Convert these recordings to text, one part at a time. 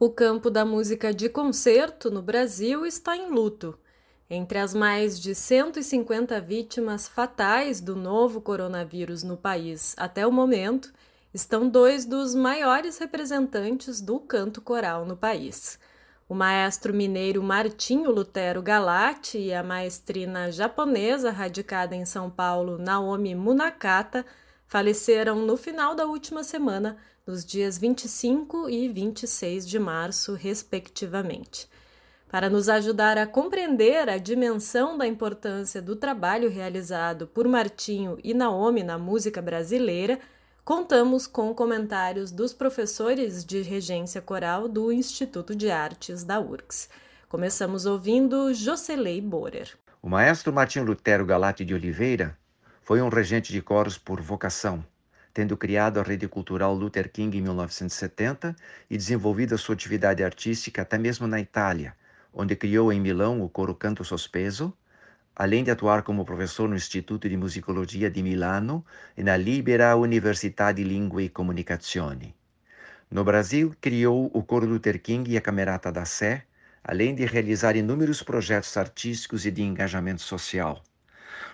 O campo da música de concerto no Brasil está em luto. Entre as mais de 150 vítimas fatais do novo coronavírus no país até o momento, estão dois dos maiores representantes do canto coral no país. O maestro mineiro Martinho Lutero Galati e a maestrina japonesa radicada em São Paulo Naomi Munakata faleceram no final da última semana nos dias 25 e 26 de março, respectivamente. Para nos ajudar a compreender a dimensão da importância do trabalho realizado por Martinho e Naomi na música brasileira, contamos com comentários dos professores de regência coral do Instituto de Artes da URGS. Começamos ouvindo Jocelei Borer. O maestro Martinho Lutero Galati de Oliveira foi um regente de coros por vocação tendo criado a rede cultural Luther King em 1970 e desenvolvido a sua atividade artística até mesmo na Itália, onde criou em Milão o coro Canto Sospeso, além de atuar como professor no Instituto de Musicologia di Milano e na Libera Università di Lingue e Comunicazioni. No Brasil, criou o coro Luther King e a Camerata da Sé, além de realizar inúmeros projetos artísticos e de engajamento social.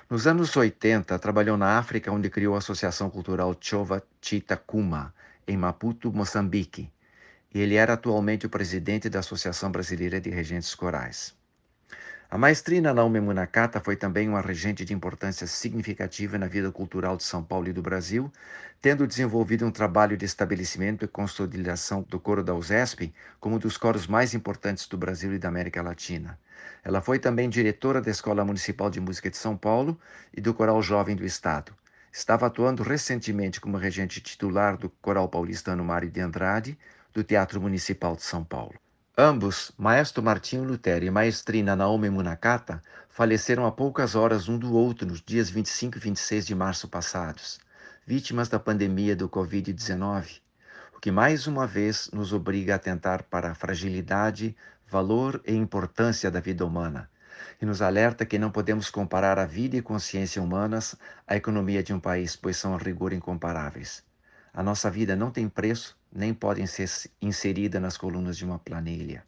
Nos anos 80, trabalhou na África, onde criou a Associação Cultural Chova Chita Kuma, em Maputo, Moçambique. E ele era atualmente o presidente da Associação Brasileira de Regentes Corais. A maestrina Naomi Munakata foi também uma regente de importância significativa na vida cultural de São Paulo e do Brasil, tendo desenvolvido um trabalho de estabelecimento e consolidação do coro da USESP como um dos coros mais importantes do Brasil e da América Latina. Ela foi também diretora da Escola Municipal de Música de São Paulo e do Coral Jovem do Estado. Estava atuando recentemente como regente titular do Coral Paulistano Mário de Andrade, do Teatro Municipal de São Paulo. Ambos, maestro Martinho Lutero e maestrina Naomi Munakata, faleceram a poucas horas um do outro nos dias 25 e 26 de março passados, vítimas da pandemia do Covid-19, o que mais uma vez nos obriga a atentar para a fragilidade, valor e importância da vida humana, e nos alerta que não podemos comparar a vida e consciência humanas à economia de um país, pois são a rigor incomparáveis. A nossa vida não tem preço nem podem ser inseridas nas colunas de uma planilha.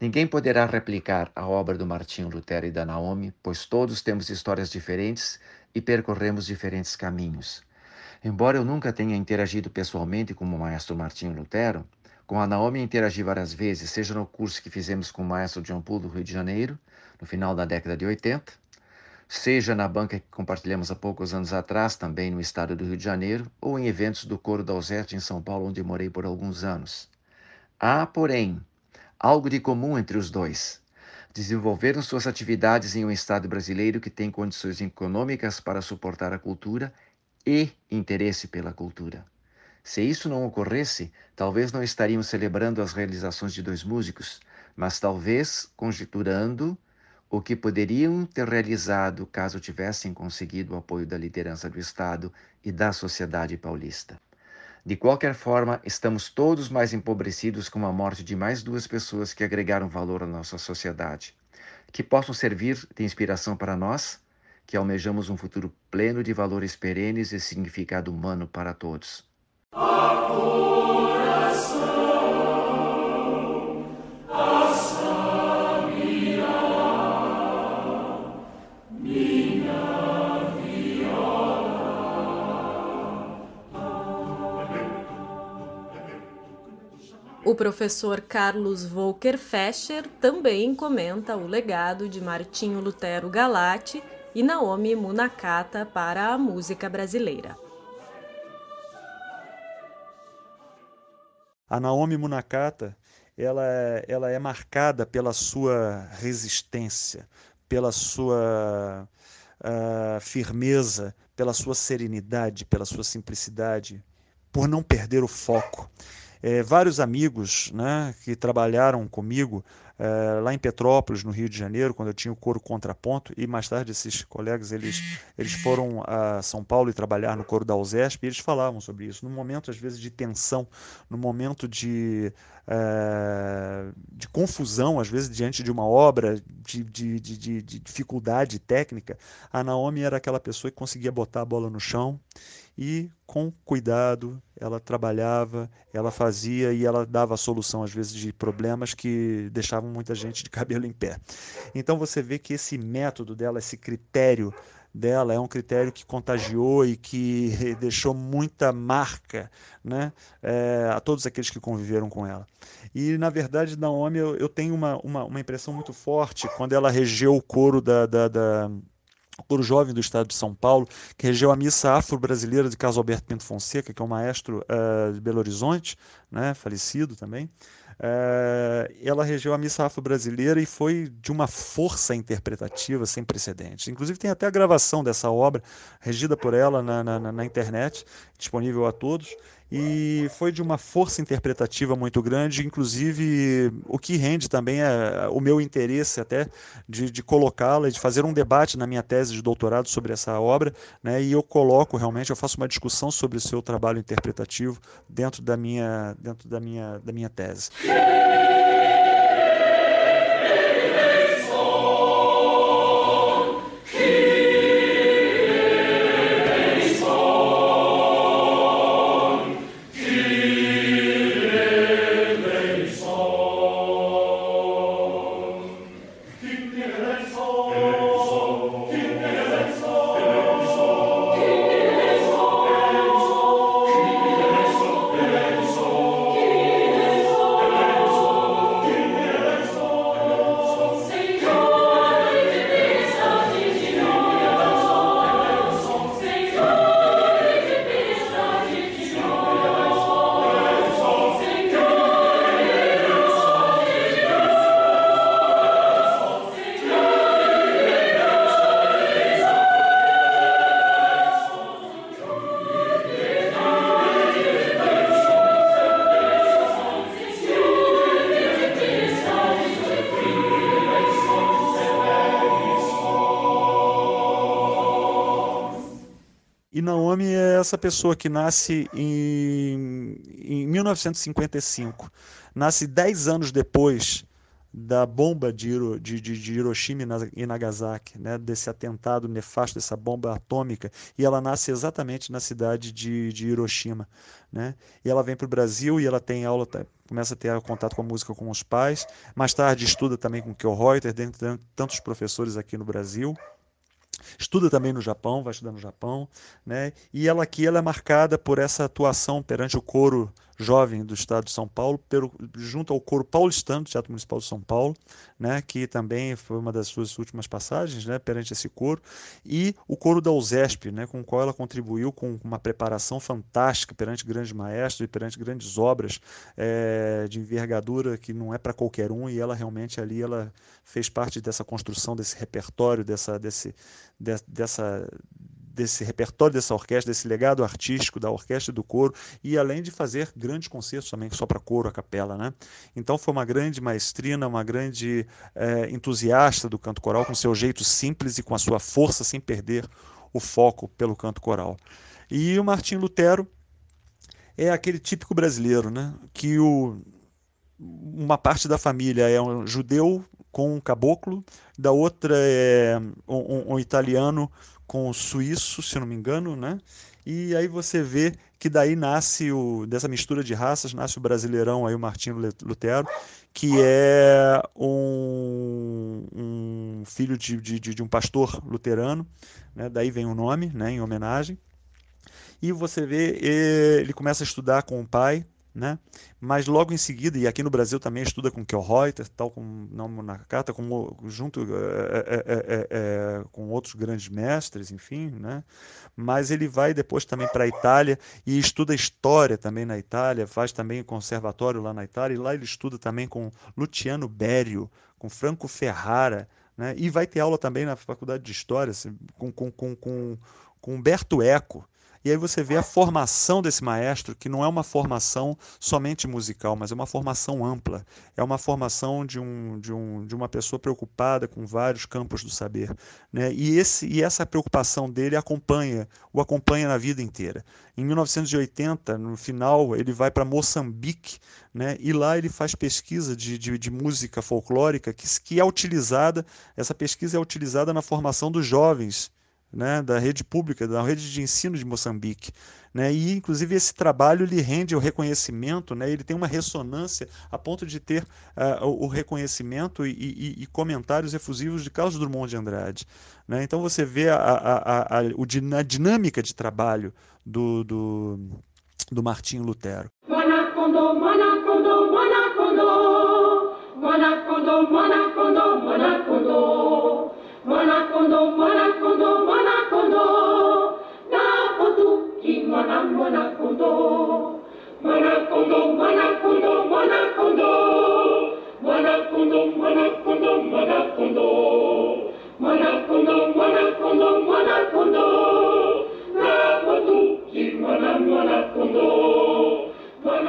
Ninguém poderá replicar a obra do Martinho Lutero e da Naomi, pois todos temos histórias diferentes e percorremos diferentes caminhos. Embora eu nunca tenha interagido pessoalmente com o maestro Martinho Lutero, com a Naomi interagi várias vezes, seja no curso que fizemos com o maestro John Poole do Rio de Janeiro, no final da década de 80, seja na banca que compartilhamos há poucos anos atrás, também no estado do Rio de Janeiro, ou em eventos do Coro da Alzete em São Paulo, onde morei por alguns anos. Há, porém, algo de comum entre os dois. Desenvolveram suas atividades em um estado brasileiro que tem condições econômicas para suportar a cultura e interesse pela cultura. Se isso não ocorresse, talvez não estaríamos celebrando as realizações de dois músicos, mas talvez conjecturando o que poderiam ter realizado caso tivessem conseguido o apoio da liderança do Estado e da sociedade paulista. De qualquer forma, estamos todos mais empobrecidos com a morte de mais duas pessoas que agregaram valor à nossa sociedade, que possam servir de inspiração para nós, que almejamos um futuro pleno de valores perenes e significado humano para todos. O professor Carlos Volker Fescher também comenta o legado de Martinho Lutero Galati e Naomi Munakata para a música brasileira. A Naomi Munakata ela, é, ela é marcada pela sua resistência, pela sua uh, firmeza, pela sua serenidade, pela sua simplicidade, por não perder o foco é, vários amigos né, que trabalharam comigo é, lá em Petrópolis, no Rio de Janeiro, quando eu tinha o coro contraponto, e mais tarde esses colegas eles, eles foram a São Paulo e trabalhar no coro da USESP, e eles falavam sobre isso. No momento, às vezes, de tensão, no momento de, é, de confusão, às vezes, diante de uma obra de, de, de, de dificuldade técnica, a Naomi era aquela pessoa que conseguia botar a bola no chão e com cuidado ela trabalhava, ela fazia e ela dava solução às vezes de problemas que deixavam muita gente de cabelo em pé. Então você vê que esse método dela, esse critério dela é um critério que contagiou e que deixou muita marca né, é, a todos aqueles que conviveram com ela. E, na verdade, Naomi, eu, eu tenho uma, uma, uma, impressão muito forte quando ela regeu o coro da, da, da coro jovem do estado de São Paulo, que regeu a missa afro-brasileira de Carlos Alberto Pinto Fonseca, que é um maestro uh, de Belo Horizonte, né, falecido também. Uh, ela regeu a missa afro-brasileira e foi de uma força interpretativa sem precedentes. Inclusive, tem até a gravação dessa obra, regida por ela na, na, na internet, disponível a todos e foi de uma força interpretativa muito grande, inclusive o que rende também é o meu interesse até de, de colocá-la, de fazer um debate na minha tese de doutorado sobre essa obra, né, e eu coloco realmente, eu faço uma discussão sobre o seu trabalho interpretativo dentro da minha, dentro da minha, da minha tese. Essa pessoa que nasce em, em 1955, nasce 10 anos depois da bomba de, de, de, Hiroshima e Nagasaki, né, desse atentado nefasto, dessa bomba atômica, e ela nasce exatamente na cidade de, de Hiroshima. Né? E ela vem para o Brasil e ela tem aula, tá, começa a ter contato com a música com os pais, mais tarde estuda também com Kel Reuter, dentre tantos professores aqui no Brasil estuda também no Japão, vai estudar no Japão, né? E ela aqui ela é marcada por essa atuação perante o coro jovem do estado de São Paulo, pelo, junto ao coro paulistano do Teatro Municipal de São Paulo, né, que também foi uma das suas últimas passagens né, perante esse coro, e o coro da USESP, né, com o qual ela contribuiu com uma preparação fantástica perante grandes maestros e perante grandes obras é, de envergadura que não é para qualquer um, e ela realmente ali ela fez parte dessa construção, desse repertório, dessa, desse, de, dessa desse repertório dessa orquestra, desse legado artístico da orquestra e do coro, e além de fazer grandes concertos também, só para coro, a capela. Né? Então foi uma grande maestrina, uma grande é, entusiasta do canto coral, com seu jeito simples e com a sua força, sem perder o foco pelo canto coral. E o Martim Lutero é aquele típico brasileiro, né? que o, uma parte da família é um judeu com um caboclo, da outra é um, um, um italiano com o suíço, se não me engano, né? E aí você vê que daí nasce o dessa mistura de raças nasce o brasileirão aí o Martinho Lutero, que é um, um filho de, de, de, um pastor luterano, né? Daí vem o nome, né? Em homenagem. E você vê ele começa a estudar com o pai, né? Mas logo em seguida, e aqui no Brasil também estuda com Reuter, tal como na carta, como, junto é, é, é, com outros grandes mestres, enfim, né? Mas ele vai depois também para a Itália e estuda história também na Itália, faz também conservatório lá na Itália, e lá ele estuda também com Luciano Berio, com Franco Ferrara, né? E vai ter aula também na Faculdade de História assim, com, com, com, com, com Humberto Eco, e aí você vê a formação desse maestro, que não é uma formação somente musical, mas é uma formação ampla. É uma formação de, um, de, um, de uma pessoa preocupada com vários campos do saber. Né? E, esse, e essa preocupação dele acompanha, o acompanha na vida inteira. Em 1980, no final, ele vai para Moçambique, né? e lá ele faz pesquisa de, de, de música folclórica que, que é utilizada, essa pesquisa é utilizada na formação dos jovens né, da rede pública, da rede de ensino de Moçambique. Né, e, inclusive, esse trabalho lhe rende o reconhecimento, né, ele tem uma ressonância a ponto de ter uh, o reconhecimento e, e, e, comentários efusivos de Carlos Drummond de Andrade. Né? Então, você vê a, a, a, a, dinâmica de trabalho do, do, do Martinho Lutero. Manacondo, manacondo, manacondo, manacondo, manacondo, manacondo. Manakondo, Manakondo, Manacondo, Manacondo, Manacondo, Manacondo.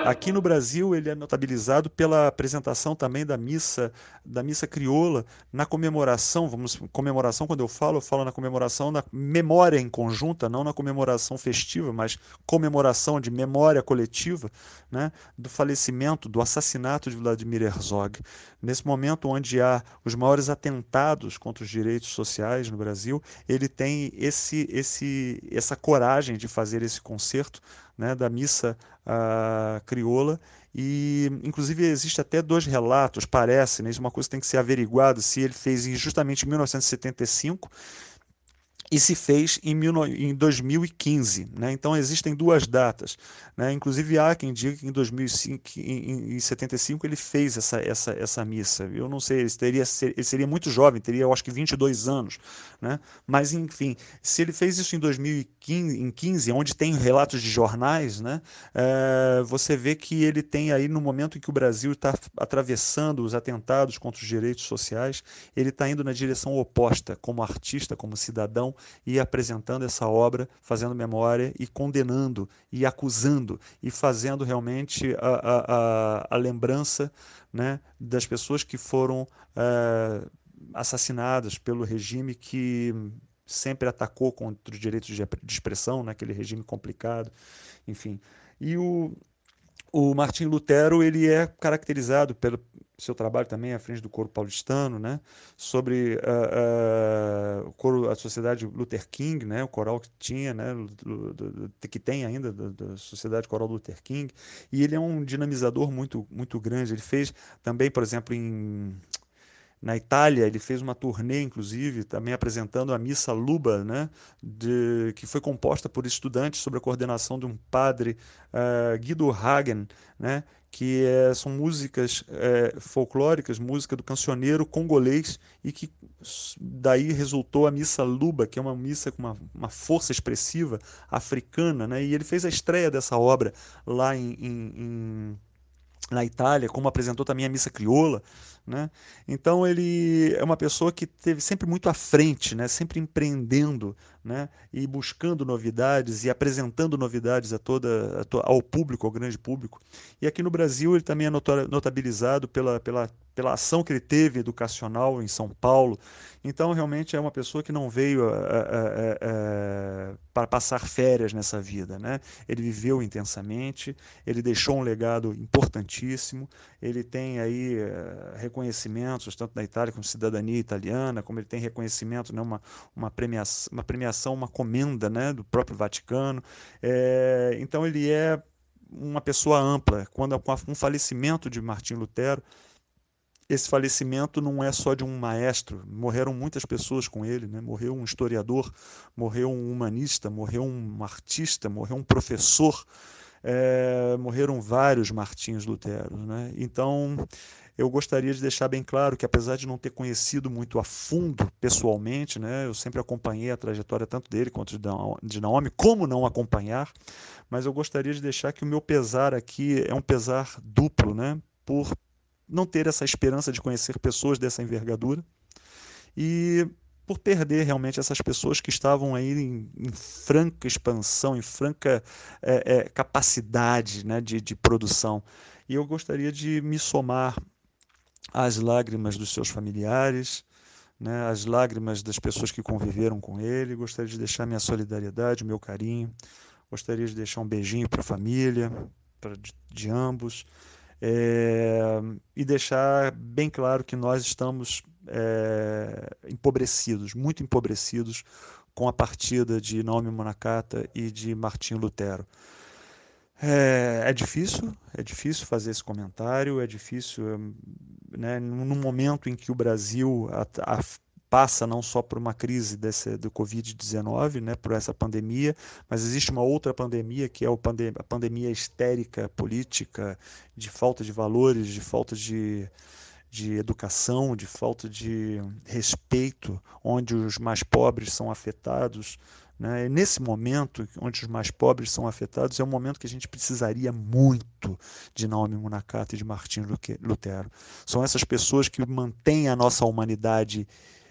Aqui no Brasil ele é notabilizado pela apresentação também da missa da missa crioula na comemoração, vamos comemoração quando eu falo, eu falo na comemoração na memória em conjunta, não na comemoração festiva, mas comemoração de memória coletiva, né, do falecimento, do assassinato de Vladimir Herzog. Nesse momento onde há os maiores atentados contra os direitos sociais no Brasil, ele tem esse esse essa coragem de fazer esse concerto né, da missa uh, crioula. E inclusive existe até dois relatos, parece, né, é uma coisa que tem que ser averiguada, se ele fez justamente em 1975 e se fez em, em 2015. Né? Então existem duas datas. Né? Inclusive há quem diga que em 2005, em, em 75 ele fez essa, essa, essa missa. Eu não sei, ele, teria, ele seria muito jovem, teria eu acho que 22 anos. Né? Mas enfim, se ele fez isso em 2015, onde tem relatos de jornais? É, você vê que ele tem aí no momento em que o Brasil está atravessando os atentados contra os direitos sociais, ele está indo na direção oposta, como artista, como cidadão, e apresentando essa obra, fazendo memória e condenando e acusando e fazendo realmente a, a, a, a lembrança né, das pessoas que foram é, assassinadas pelo regime que sempre atacou contra os direitos de expressão, naquele regime complicado, enfim. E o, o Martim Lutero ele é caracterizado pelo seu trabalho também à frente do coro paulistano, né, sobre uh, uh, o coro, a sociedade Luther King, né, o coral que tinha, né, que tem ainda da, da sociedade coral Luther King, e ele é um dinamizador muito muito grande. Ele fez também, por exemplo, em na Itália, ele fez uma turnê, inclusive, também apresentando a Missa Luba, né, de, que foi composta por estudantes sob a coordenação de um padre, uh, Guido Hagen, né, que é, são músicas é, folclóricas, música do cancioneiro congolês, e que daí resultou a Missa Luba, que é uma missa com uma, uma força expressiva africana. Né, e ele fez a estreia dessa obra lá em, em, em na Itália, como apresentou também a Missa Crioula. Né? Então ele é uma pessoa que teve sempre muito à frente, né? sempre empreendendo né? e buscando novidades e apresentando novidades a toda, a to ao público, ao grande público. E aqui no Brasil ele também é notabilizado pela, pela, pela ação que ele teve educacional em São Paulo. Então realmente é uma pessoa que não veio a, a, a, para passar férias nessa vida. Né? Ele viveu intensamente, ele deixou um legado importantíssimo, ele tem aí uh, reconhecimentos, tanto na Itália como cidadania italiana, como ele tem reconhecimento, né, uma, uma, premiação, uma premiação, uma comenda né, do próprio Vaticano. É, então ele é uma pessoa ampla. Quando com um falecimento de Martim Lutero, esse falecimento não é só de um maestro, morreram muitas pessoas com ele, né? morreu um historiador, morreu um humanista, morreu um artista, morreu um professor, é, morreram vários Martins Lutero. Né? Então, eu gostaria de deixar bem claro que, apesar de não ter conhecido muito a fundo pessoalmente, né, eu sempre acompanhei a trajetória tanto dele quanto de Naomi, como não acompanhar, mas eu gostaria de deixar que o meu pesar aqui é um pesar duplo, né, por não ter essa esperança de conhecer pessoas dessa envergadura e por perder realmente essas pessoas que estavam aí em, em franca expansão, em franca é, é, capacidade né, de, de produção. E eu gostaria de me somar às lágrimas dos seus familiares, né, às lágrimas das pessoas que conviveram com ele. Gostaria de deixar minha solidariedade, meu carinho. Gostaria de deixar um beijinho para a família, pra, de, de ambos. É, e deixar bem claro que nós estamos é, empobrecidos, muito empobrecidos com a partida de Naomi Monacata e de Martim Lutero. É, é, difícil, é difícil fazer esse comentário, é difícil, né, no momento em que o Brasil a, a, passa não só por uma crise desse, do Covid-19, né, por essa pandemia, mas existe uma outra pandemia que é o pandem a pandemia histérica política, de falta de valores, de falta de, de educação, de falta de respeito, onde os mais pobres são afetados, né? E nesse momento, onde os mais pobres são afetados, é um momento que a gente precisaria muito de Naomi Munakata e de Martin Lutero. São essas pessoas que mantêm a nossa humanidade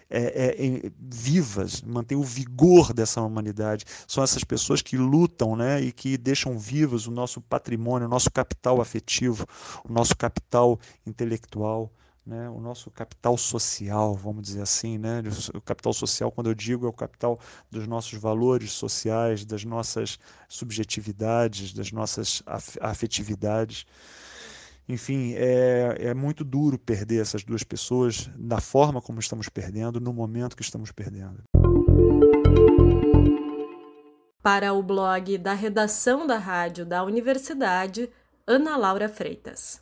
é, é, vivas, mantêm o vigor dessa humanidade. São essas pessoas que lutam né, e que deixam vivos o nosso patrimônio, o nosso capital afetivo, o nosso capital intelectual né, o nosso capital social, vamos dizer assim, né, o capital social, quando eu digo, é o capital dos nossos valores sociais, das nossas subjetividades, das nossas afetividades. Enfim, é, é muito duro perder essas duas pessoas da forma como estamos perdendo, no momento que estamos perdendo. Para o blog da redação da rádio da universidade, Ana Laura Freitas.